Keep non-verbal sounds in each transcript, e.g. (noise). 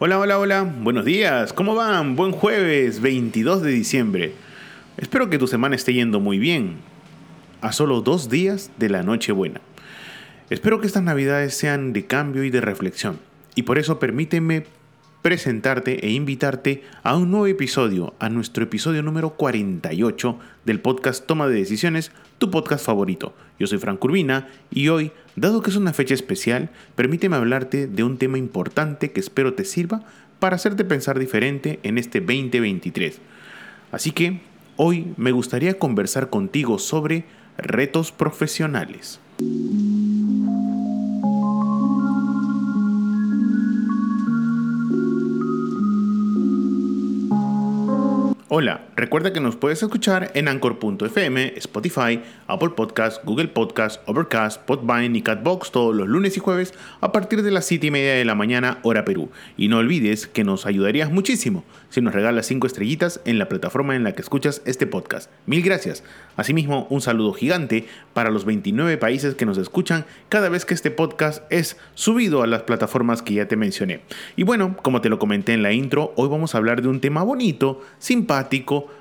Hola, hola, hola, buenos días, ¿cómo van? Buen jueves 22 de diciembre. Espero que tu semana esté yendo muy bien. A solo dos días de la Nochebuena. Espero que estas navidades sean de cambio y de reflexión. Y por eso permíteme presentarte e invitarte a un nuevo episodio, a nuestro episodio número 48 del podcast Toma de Decisiones, tu podcast favorito. Yo soy Frank Urbina y hoy, dado que es una fecha especial, permíteme hablarte de un tema importante que espero te sirva para hacerte pensar diferente en este 2023. Así que hoy me gustaría conversar contigo sobre retos profesionales. Hola, recuerda que nos puedes escuchar en Anchor.fm, Spotify, Apple Podcasts, Google Podcasts, Overcast, Podvine y Catbox todos los lunes y jueves a partir de las 7 y media de la mañana, hora Perú. Y no olvides que nos ayudarías muchísimo si nos regalas 5 estrellitas en la plataforma en la que escuchas este podcast. Mil gracias. Asimismo, un saludo gigante para los 29 países que nos escuchan cada vez que este podcast es subido a las plataformas que ya te mencioné. Y bueno, como te lo comenté en la intro, hoy vamos a hablar de un tema bonito, simpático,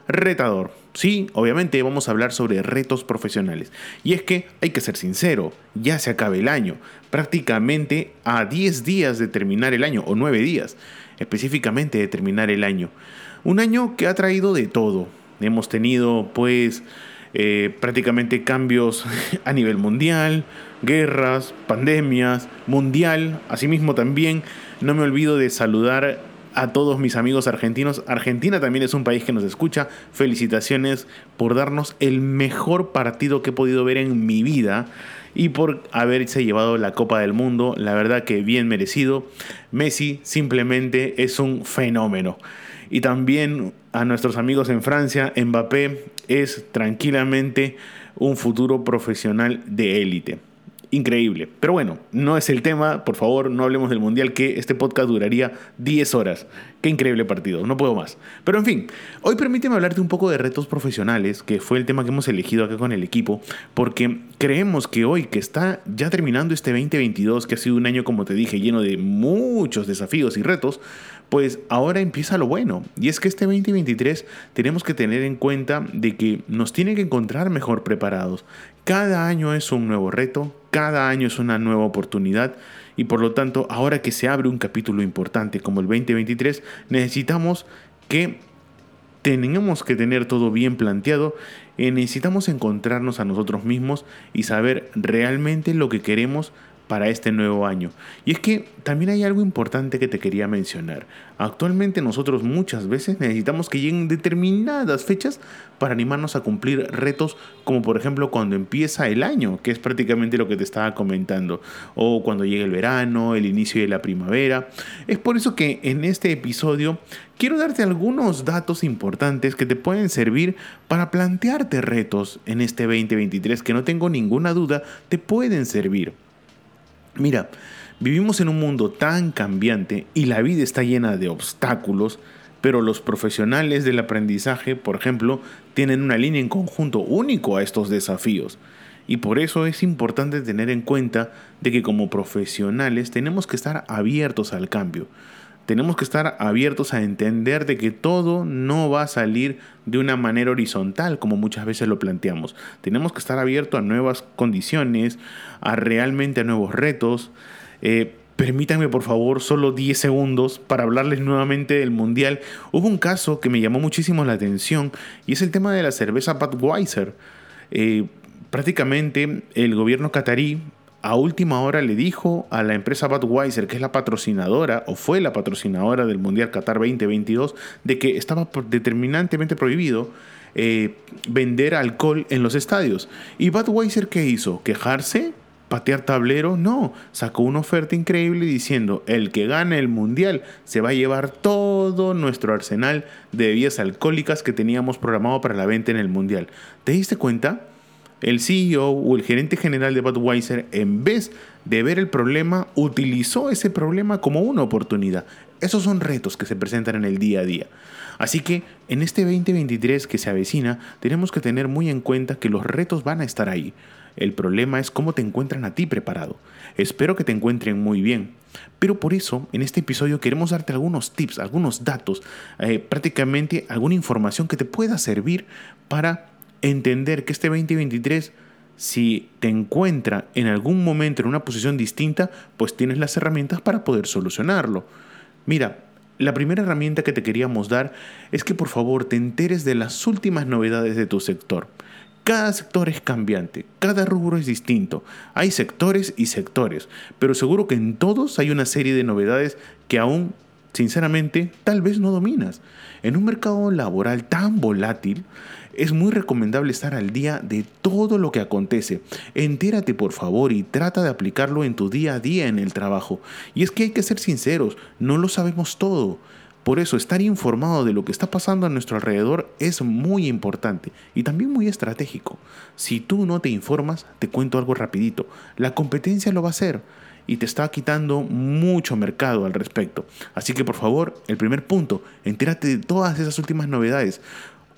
retador. Sí, obviamente vamos a hablar sobre retos profesionales. Y es que hay que ser sincero, ya se acaba el año, prácticamente a 10 días de terminar el año, o 9 días, específicamente de terminar el año. Un año que ha traído de todo. Hemos tenido pues eh, prácticamente cambios (laughs) a nivel mundial, guerras, pandemias, mundial, asimismo también no me olvido de saludar a todos mis amigos argentinos. Argentina también es un país que nos escucha. Felicitaciones por darnos el mejor partido que he podido ver en mi vida y por haberse llevado la Copa del Mundo. La verdad que bien merecido. Messi simplemente es un fenómeno. Y también a nuestros amigos en Francia, Mbappé es tranquilamente un futuro profesional de élite increíble. Pero bueno, no es el tema, por favor, no hablemos del Mundial, que este podcast duraría 10 horas. Qué increíble partido, no puedo más. Pero en fin, hoy permíteme hablarte un poco de retos profesionales, que fue el tema que hemos elegido acá con el equipo, porque creemos que hoy, que está ya terminando este 2022, que ha sido un año, como te dije, lleno de muchos desafíos y retos, pues ahora empieza lo bueno. Y es que este 2023 tenemos que tener en cuenta de que nos tiene que encontrar mejor preparados. Cada año es un nuevo reto, cada año es una nueva oportunidad y por lo tanto ahora que se abre un capítulo importante como el 2023 necesitamos que tenemos que tener todo bien planteado y necesitamos encontrarnos a nosotros mismos y saber realmente lo que queremos para este nuevo año. Y es que también hay algo importante que te quería mencionar. Actualmente nosotros muchas veces necesitamos que lleguen determinadas fechas para animarnos a cumplir retos como por ejemplo cuando empieza el año, que es prácticamente lo que te estaba comentando, o cuando llega el verano, el inicio de la primavera. Es por eso que en este episodio quiero darte algunos datos importantes que te pueden servir para plantearte retos en este 2023 que no tengo ninguna duda te pueden servir. Mira, vivimos en un mundo tan cambiante y la vida está llena de obstáculos, pero los profesionales del aprendizaje, por ejemplo, tienen una línea en conjunto único a estos desafíos. Y por eso es importante tener en cuenta de que como profesionales tenemos que estar abiertos al cambio tenemos que estar abiertos a entender de que todo no va a salir de una manera horizontal como muchas veces lo planteamos. Tenemos que estar abiertos a nuevas condiciones, a realmente a nuevos retos. Eh, permítanme por favor solo 10 segundos para hablarles nuevamente del Mundial. Hubo un caso que me llamó muchísimo la atención y es el tema de la cerveza Budweiser. Eh, prácticamente el gobierno catarí a última hora le dijo a la empresa Budweiser, que es la patrocinadora o fue la patrocinadora del Mundial Qatar 2022, de que estaba determinantemente prohibido eh, vender alcohol en los estadios. ¿Y Budweiser qué hizo? ¿Quejarse? patear tablero, no, sacó una oferta increíble diciendo, el que gane el mundial se va a llevar todo nuestro arsenal de bebidas alcohólicas que teníamos programado para la venta en el mundial. ¿Te diste cuenta? El CEO o el gerente general de Budweiser, en vez de ver el problema, utilizó ese problema como una oportunidad. Esos son retos que se presentan en el día a día. Así que en este 2023 que se avecina, tenemos que tener muy en cuenta que los retos van a estar ahí. El problema es cómo te encuentran a ti preparado. Espero que te encuentren muy bien. Pero por eso, en este episodio queremos darte algunos tips, algunos datos, eh, prácticamente alguna información que te pueda servir para entender que este 2023 si te encuentra en algún momento en una posición distinta, pues tienes las herramientas para poder solucionarlo. Mira, la primera herramienta que te queríamos dar es que por favor te enteres de las últimas novedades de tu sector. Cada sector es cambiante, cada rubro es distinto. Hay sectores y sectores, pero seguro que en todos hay una serie de novedades que aún, sinceramente, tal vez no dominas. En un mercado laboral tan volátil, es muy recomendable estar al día de todo lo que acontece. Entérate por favor y trata de aplicarlo en tu día a día en el trabajo. Y es que hay que ser sinceros, no lo sabemos todo. Por eso estar informado de lo que está pasando a nuestro alrededor es muy importante y también muy estratégico. Si tú no te informas, te cuento algo rapidito. La competencia lo va a hacer y te está quitando mucho mercado al respecto. Así que por favor, el primer punto, entérate de todas esas últimas novedades.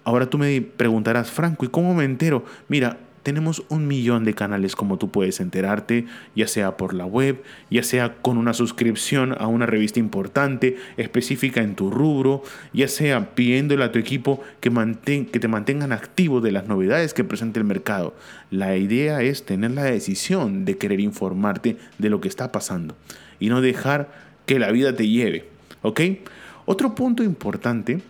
Ahora tú me preguntarás, Franco, ¿y cómo me entero? Mira, tenemos un millón de canales como tú puedes enterarte, ya sea por la web, ya sea con una suscripción a una revista importante, específica en tu rubro, ya sea pidiéndole a tu equipo que, que te mantengan activo de las novedades que presenta el mercado. La idea es tener la decisión de querer informarte de lo que está pasando y no dejar que la vida te lleve. ¿Ok? Otro punto importante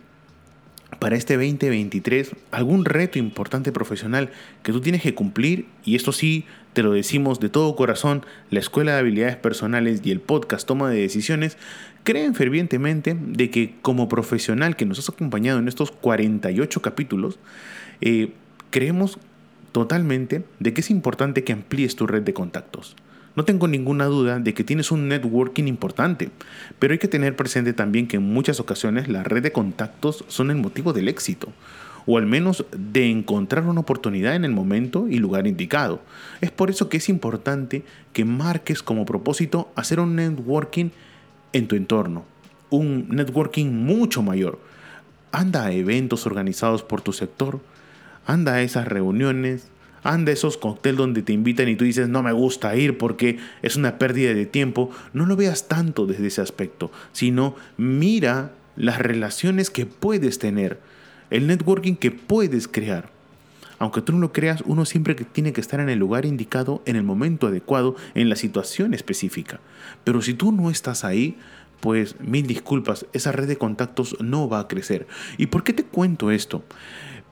para este 2023 algún reto importante profesional que tú tienes que cumplir y esto sí te lo decimos de todo corazón, la Escuela de Habilidades Personales y el podcast Toma de Decisiones creen fervientemente de que como profesional que nos has acompañado en estos 48 capítulos, eh, creemos totalmente de que es importante que amplíes tu red de contactos. No tengo ninguna duda de que tienes un networking importante, pero hay que tener presente también que en muchas ocasiones la red de contactos son el motivo del éxito, o al menos de encontrar una oportunidad en el momento y lugar indicado. Es por eso que es importante que marques como propósito hacer un networking en tu entorno, un networking mucho mayor. Anda a eventos organizados por tu sector, anda a esas reuniones, Anda esos cócteles donde te invitan y tú dices no me gusta ir porque es una pérdida de tiempo. No lo veas tanto desde ese aspecto, sino mira las relaciones que puedes tener, el networking que puedes crear. Aunque tú no lo creas, uno siempre tiene que estar en el lugar indicado, en el momento adecuado, en la situación específica. Pero si tú no estás ahí, pues mil disculpas, esa red de contactos no va a crecer. ¿Y por qué te cuento esto?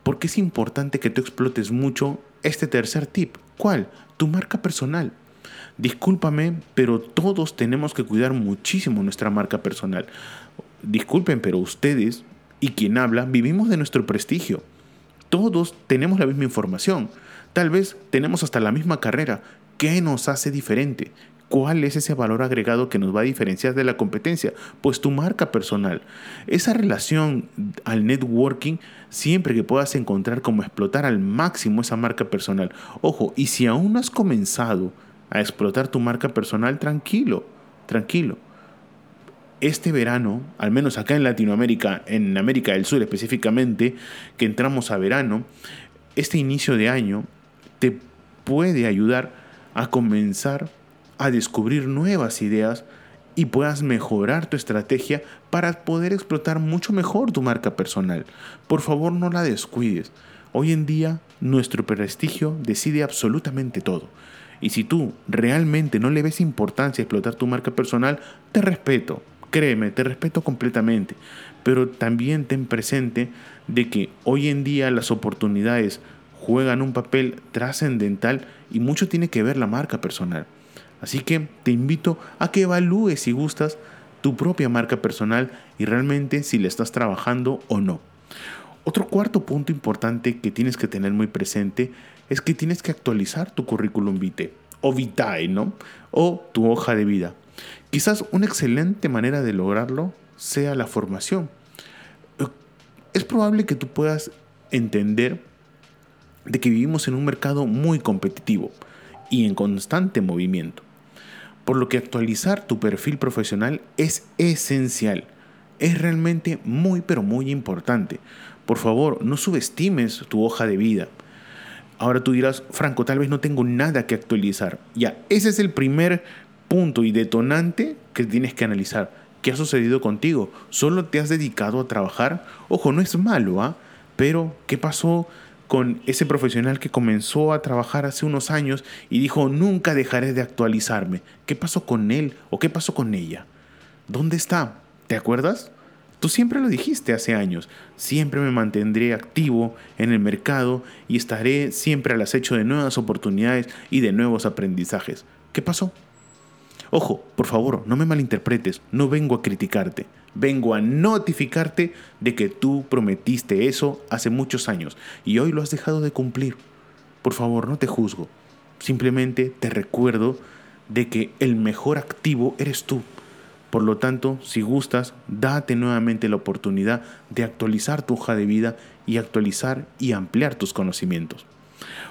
Porque es importante que tú explotes mucho este tercer tip. ¿Cuál? Tu marca personal. Discúlpame, pero todos tenemos que cuidar muchísimo nuestra marca personal. Disculpen, pero ustedes y quien habla vivimos de nuestro prestigio. Todos tenemos la misma información. Tal vez tenemos hasta la misma carrera. ¿Qué nos hace diferente? ¿Cuál es ese valor agregado que nos va a diferenciar de la competencia? Pues tu marca personal. Esa relación al networking, siempre que puedas encontrar cómo explotar al máximo esa marca personal. Ojo, y si aún no has comenzado a explotar tu marca personal, tranquilo, tranquilo. Este verano, al menos acá en Latinoamérica, en América del Sur específicamente, que entramos a verano, este inicio de año te puede ayudar a comenzar a descubrir nuevas ideas y puedas mejorar tu estrategia para poder explotar mucho mejor tu marca personal. Por favor, no la descuides. Hoy en día, nuestro prestigio decide absolutamente todo. Y si tú realmente no le ves importancia a explotar tu marca personal, te respeto. Créeme, te respeto completamente. Pero también ten presente de que hoy en día las oportunidades juegan un papel trascendental y mucho tiene que ver la marca personal. Así que te invito a que evalúes si gustas tu propia marca personal y realmente si le estás trabajando o no. Otro cuarto punto importante que tienes que tener muy presente es que tienes que actualizar tu currículum vitae. o vitae, ¿no? O tu hoja de vida. Quizás una excelente manera de lograrlo sea la formación. Es probable que tú puedas entender de que vivimos en un mercado muy competitivo y en constante movimiento. Por lo que actualizar tu perfil profesional es esencial. Es realmente muy pero muy importante. Por favor, no subestimes tu hoja de vida. Ahora tú dirás, Franco, tal vez no tengo nada que actualizar. Ya, ese es el primer punto y detonante que tienes que analizar. ¿Qué ha sucedido contigo? ¿Solo te has dedicado a trabajar? Ojo, no es malo, ¿ah? Pero, ¿qué pasó con ese profesional que comenzó a trabajar hace unos años y dijo, nunca dejaré de actualizarme? ¿Qué pasó con él o qué pasó con ella? ¿Dónde está? ¿Te acuerdas? Tú siempre lo dijiste hace años, siempre me mantendré activo en el mercado y estaré siempre al acecho de nuevas oportunidades y de nuevos aprendizajes. ¿Qué pasó? Ojo, por favor, no me malinterpretes, no vengo a criticarte, vengo a notificarte de que tú prometiste eso hace muchos años y hoy lo has dejado de cumplir. Por favor, no te juzgo, simplemente te recuerdo de que el mejor activo eres tú. Por lo tanto, si gustas, date nuevamente la oportunidad de actualizar tu hoja de vida y actualizar y ampliar tus conocimientos.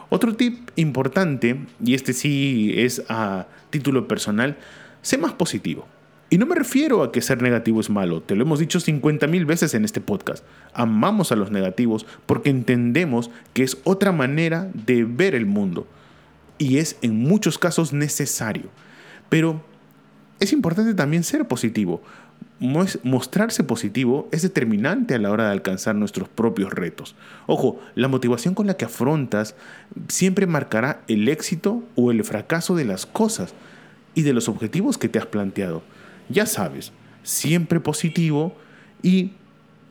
Otro tip importante, y este sí es a título personal, sé más positivo. Y no me refiero a que ser negativo es malo, te lo hemos dicho 50 mil veces en este podcast. Amamos a los negativos porque entendemos que es otra manera de ver el mundo y es en muchos casos necesario. Pero es importante también ser positivo. Mostrarse positivo es determinante a la hora de alcanzar nuestros propios retos. Ojo, la motivación con la que afrontas siempre marcará el éxito o el fracaso de las cosas y de los objetivos que te has planteado. Ya sabes, siempre positivo y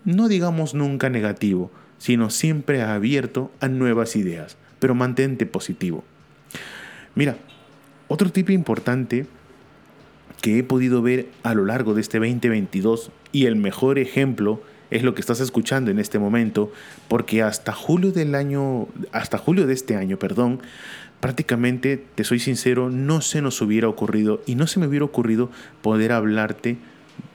no digamos nunca negativo, sino siempre abierto a nuevas ideas, pero mantente positivo. Mira, otro tipo importante que he podido ver a lo largo de este 2022 y el mejor ejemplo es lo que estás escuchando en este momento, porque hasta julio del año, hasta julio de este año, perdón, prácticamente, te soy sincero, no se nos hubiera ocurrido y no se me hubiera ocurrido poder hablarte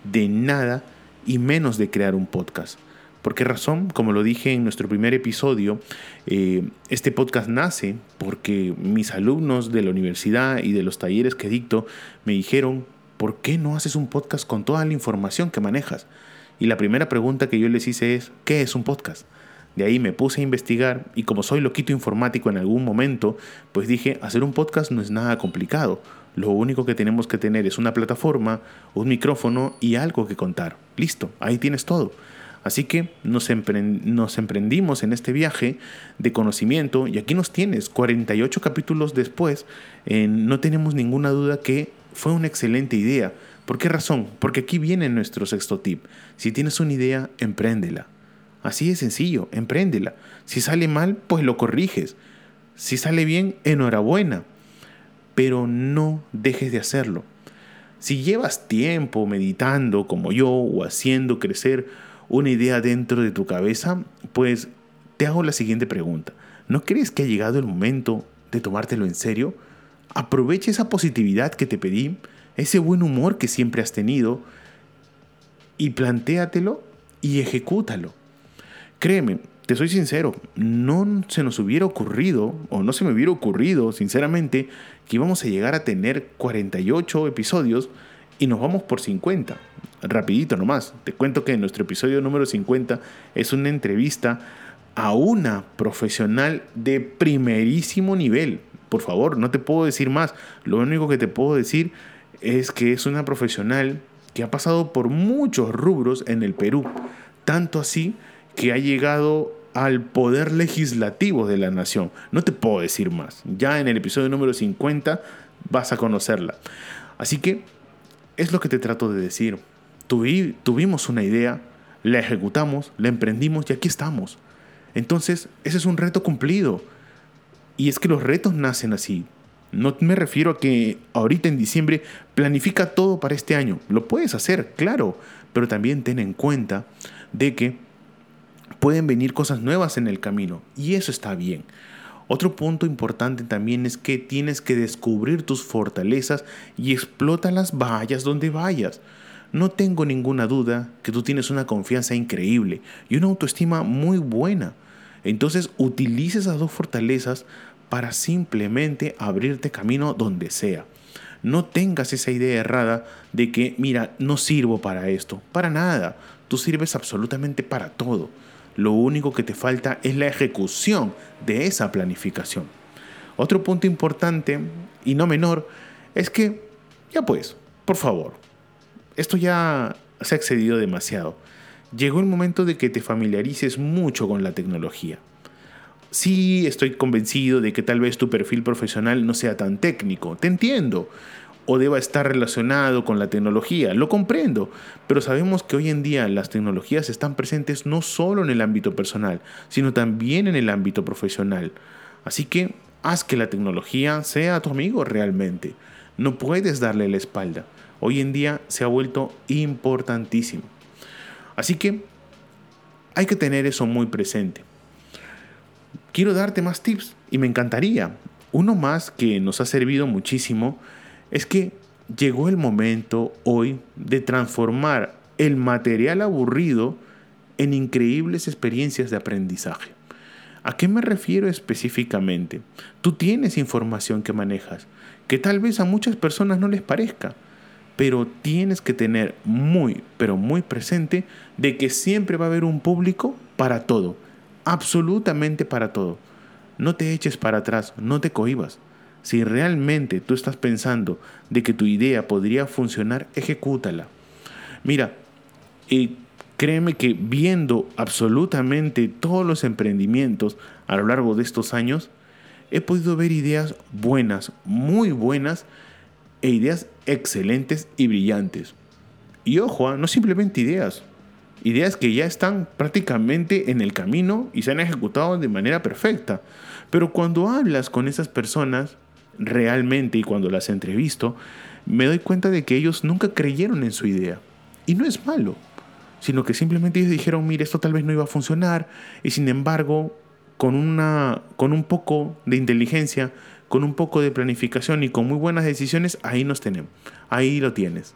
de nada y menos de crear un podcast. ¿Por qué razón? Como lo dije en nuestro primer episodio, eh, este podcast nace porque mis alumnos de la universidad y de los talleres que dicto me dijeron, ¿por qué no haces un podcast con toda la información que manejas? Y la primera pregunta que yo les hice es, ¿qué es un podcast? De ahí me puse a investigar y como soy loquito informático en algún momento, pues dije, hacer un podcast no es nada complicado. Lo único que tenemos que tener es una plataforma, un micrófono y algo que contar. Listo, ahí tienes todo. Así que nos, emprendimos en este viaje de conocimiento y aquí nos tienes, 48 capítulos después, no tenemos ninguna duda que fue una excelente idea. ¿Por qué razón? Porque aquí viene nuestro sexto tip. Si tienes una idea, empréndela. Así de sencillo, empréndela. Si sale mal, pues lo corriges. Si sale bien, enhorabuena. Pero no dejes de hacerlo. Si llevas tiempo meditando como yo o haciendo crecer una idea dentro de tu cabeza, pues te hago la siguiente pregunta. ¿No crees que ha llegado el momento de tomártelo en serio? Aprovecha esa positividad que te pedí, ese buen humor que siempre has tenido y plantéatelo y ejecútalo. Créeme, te soy sincero, no se nos hubiera ocurrido, o no se me hubiera ocurrido, sinceramente, que íbamos a llegar a tener 48 episodios y nos vamos por 50 rapidito nomás. Te cuento que nuestro episodio número 50 es una entrevista a una profesional de primerísimo nivel. Por favor, no te puedo decir más. Lo único que te puedo decir es que es una profesional que ha pasado por muchos rubros en el Perú. Tanto así que ha llegado al poder legislativo de la nación. No te puedo decir más. Ya en el episodio número 50 vas a conocerla. Así que es lo que te trato de decir tuvimos una idea, la ejecutamos, la emprendimos y aquí estamos. Entonces, ese es un reto cumplido. Y es que los retos nacen así. No me refiero a que ahorita en diciembre planifica todo para este año. Lo puedes hacer, claro, pero también ten en cuenta de que pueden venir cosas nuevas en el camino y eso está bien. Otro punto importante también es que tienes que descubrir tus fortalezas y las vayas donde vayas. No tengo ninguna duda que tú tienes una confianza increíble y una autoestima muy buena. Entonces utilice esas dos fortalezas para simplemente abrirte camino donde sea. No tengas esa idea errada de que, mira, no sirvo para esto. Para nada. Tú sirves absolutamente para todo. Lo único que te falta es la ejecución de esa planificación. Otro punto importante y no menor es que, ya pues, por favor, esto ya se ha excedido demasiado. Llegó el momento de que te familiarices mucho con la tecnología. Sí, estoy convencido de que tal vez tu perfil profesional no sea tan técnico, te entiendo, o deba estar relacionado con la tecnología, lo comprendo, pero sabemos que hoy en día las tecnologías están presentes no solo en el ámbito personal, sino también en el ámbito profesional. Así que haz que la tecnología sea tu amigo realmente. No puedes darle la espalda. Hoy en día se ha vuelto importantísimo. Así que hay que tener eso muy presente quiero darte más tips y me encantaría. Uno más que nos ha servido muchísimo es que llegó el momento hoy de transformar el material aburrido en increíbles experiencias de aprendizaje. ¿A qué me refiero específicamente? Tú tienes información que manejas, que tal vez a muchas personas no les parezca, pero tienes que tener muy, pero muy presente de que siempre va a haber un público para todo absolutamente para todo. No te eches para atrás, no te cohibas. Si realmente tú estás pensando de que tu idea podría funcionar, ejecútala. Mira, y créeme que viendo absolutamente todos los emprendimientos a lo largo de estos años, he podido ver ideas buenas, muy buenas, e ideas excelentes y brillantes. Y ojo, ¿ah? no simplemente ideas, Ideas que ya están prácticamente en el camino y se han ejecutado de manera perfecta. Pero cuando hablas con esas personas realmente y cuando las entrevisto, me doy cuenta de que ellos nunca creyeron en su idea. Y no es malo, sino que simplemente ellos dijeron, mire, esto tal vez no iba a funcionar y sin embargo, con, una, con un poco de inteligencia, con un poco de planificación y con muy buenas decisiones, ahí nos tenemos, ahí lo tienes.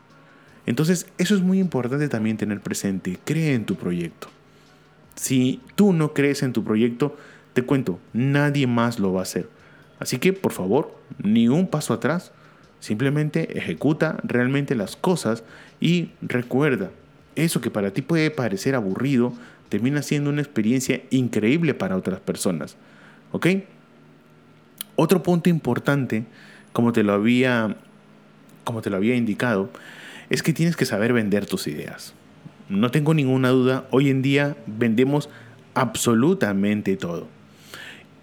Entonces, eso es muy importante también tener presente. Cree en tu proyecto. Si tú no crees en tu proyecto, te cuento, nadie más lo va a hacer. Así que, por favor, ni un paso atrás. Simplemente ejecuta realmente las cosas y recuerda, eso que para ti puede parecer aburrido, termina siendo una experiencia increíble para otras personas. ¿Ok? Otro punto importante, como te lo había, como te lo había indicado, es que tienes que saber vender tus ideas. No tengo ninguna duda, hoy en día vendemos absolutamente todo.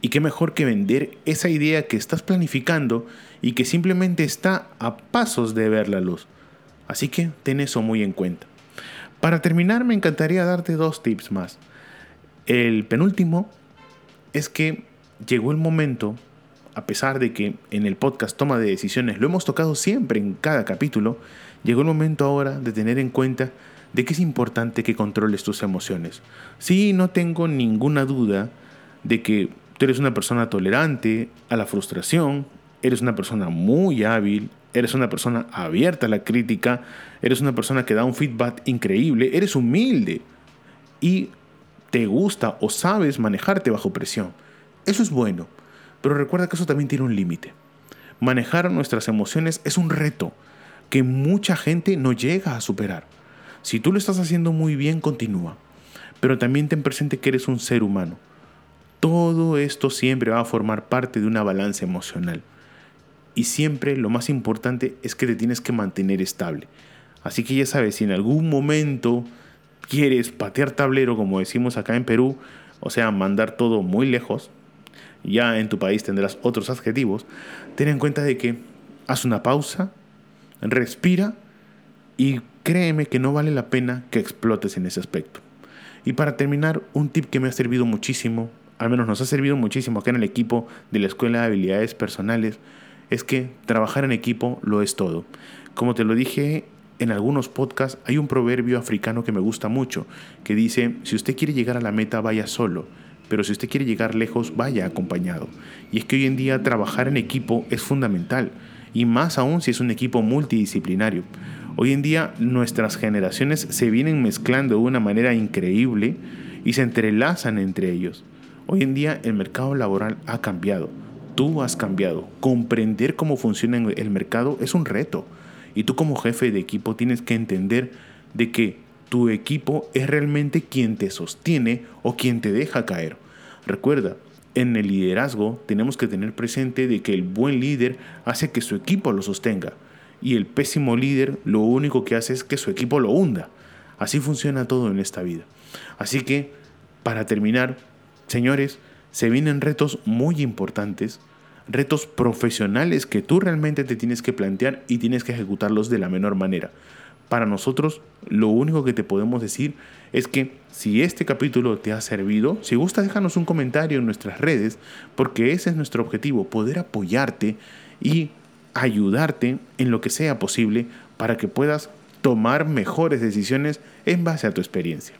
Y qué mejor que vender esa idea que estás planificando y que simplemente está a pasos de ver la luz. Así que ten eso muy en cuenta. Para terminar, me encantaría darte dos tips más. El penúltimo es que llegó el momento, a pesar de que en el podcast Toma de Decisiones lo hemos tocado siempre en cada capítulo, Llegó el momento ahora de tener en cuenta de que es importante que controles tus emociones. Sí, no tengo ninguna duda de que tú eres una persona tolerante a la frustración, eres una persona muy hábil, eres una persona abierta a la crítica, eres una persona que da un feedback increíble, eres humilde y te gusta o sabes manejarte bajo presión. Eso es bueno, pero recuerda que eso también tiene un límite. Manejar nuestras emociones es un reto que mucha gente no llega a superar. Si tú lo estás haciendo muy bien, continúa. Pero también ten presente que eres un ser humano. Todo esto siempre va a formar parte de una balanza emocional. Y siempre lo más importante es que te tienes que mantener estable. Así que ya sabes, si en algún momento quieres patear tablero, como decimos acá en Perú, o sea, mandar todo muy lejos, ya en tu país tendrás otros adjetivos, ten en cuenta de que haz una pausa, respira y créeme que no vale la pena que explotes en ese aspecto. Y para terminar, un tip que me ha servido muchísimo, al menos nos ha servido muchísimo acá en el equipo de la Escuela de Habilidades Personales, es que trabajar en equipo lo es todo. Como te lo dije en algunos podcasts, hay un proverbio africano que me gusta mucho, que dice, si usted quiere llegar a la meta, vaya solo, pero si usted quiere llegar lejos, vaya acompañado. Y es que hoy en día trabajar en equipo es fundamental, y más aún si es un equipo multidisciplinario. Hoy en día nuestras generaciones se vienen mezclando de una manera increíble y se entrelazan entre ellos. Hoy en día el mercado laboral ha cambiado. Tú has cambiado. Comprender cómo funciona el mercado es un reto. Y tú como jefe de equipo tienes que entender de que tu equipo es realmente quien te sostiene o quien te deja caer. Recuerda, en el liderazgo tenemos que tener presente de que el buen líder hace que su equipo lo sostenga y el pésimo líder lo único que hace es que su equipo lo hunda. Así funciona todo en esta vida. Así que, para terminar, señores, se vienen retos muy importantes, retos profesionales que tú realmente te tienes que plantear y tienes que ejecutarlos de la menor manera. Para nosotros, lo único que te podemos decir es que si este capítulo te ha servido, si gusta déjanos un comentario en nuestras redes, porque ese es nuestro objetivo, poder apoyarte y ayudarte en lo que sea posible para que puedas tomar mejores decisiones en base a tu experiencia.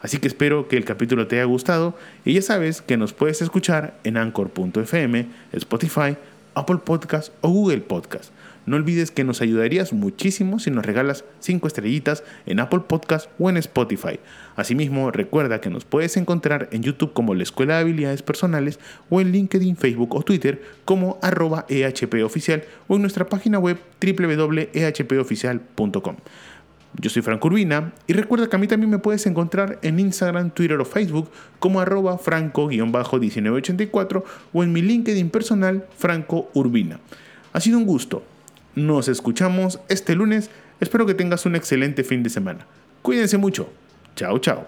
Así que espero que el capítulo te haya gustado y ya sabes que nos puedes escuchar en anchor.fm, Spotify, Apple Podcast o Google Podcast. No olvides que nos ayudarías muchísimo si nos regalas 5 estrellitas en Apple Podcast o en Spotify. Asimismo, recuerda que nos puedes encontrar en YouTube como la Escuela de Habilidades Personales o en LinkedIn, Facebook o Twitter como arroba EHPoficial o en nuestra página web www.ehpoficial.com. Yo soy Franco Urbina y recuerda que a mí también me puedes encontrar en Instagram, Twitter o Facebook como arroba franco-1984 o en mi LinkedIn personal Franco Urbina. Ha sido un gusto. Nos escuchamos este lunes. Espero que tengas un excelente fin de semana. Cuídense mucho. Chao, chao.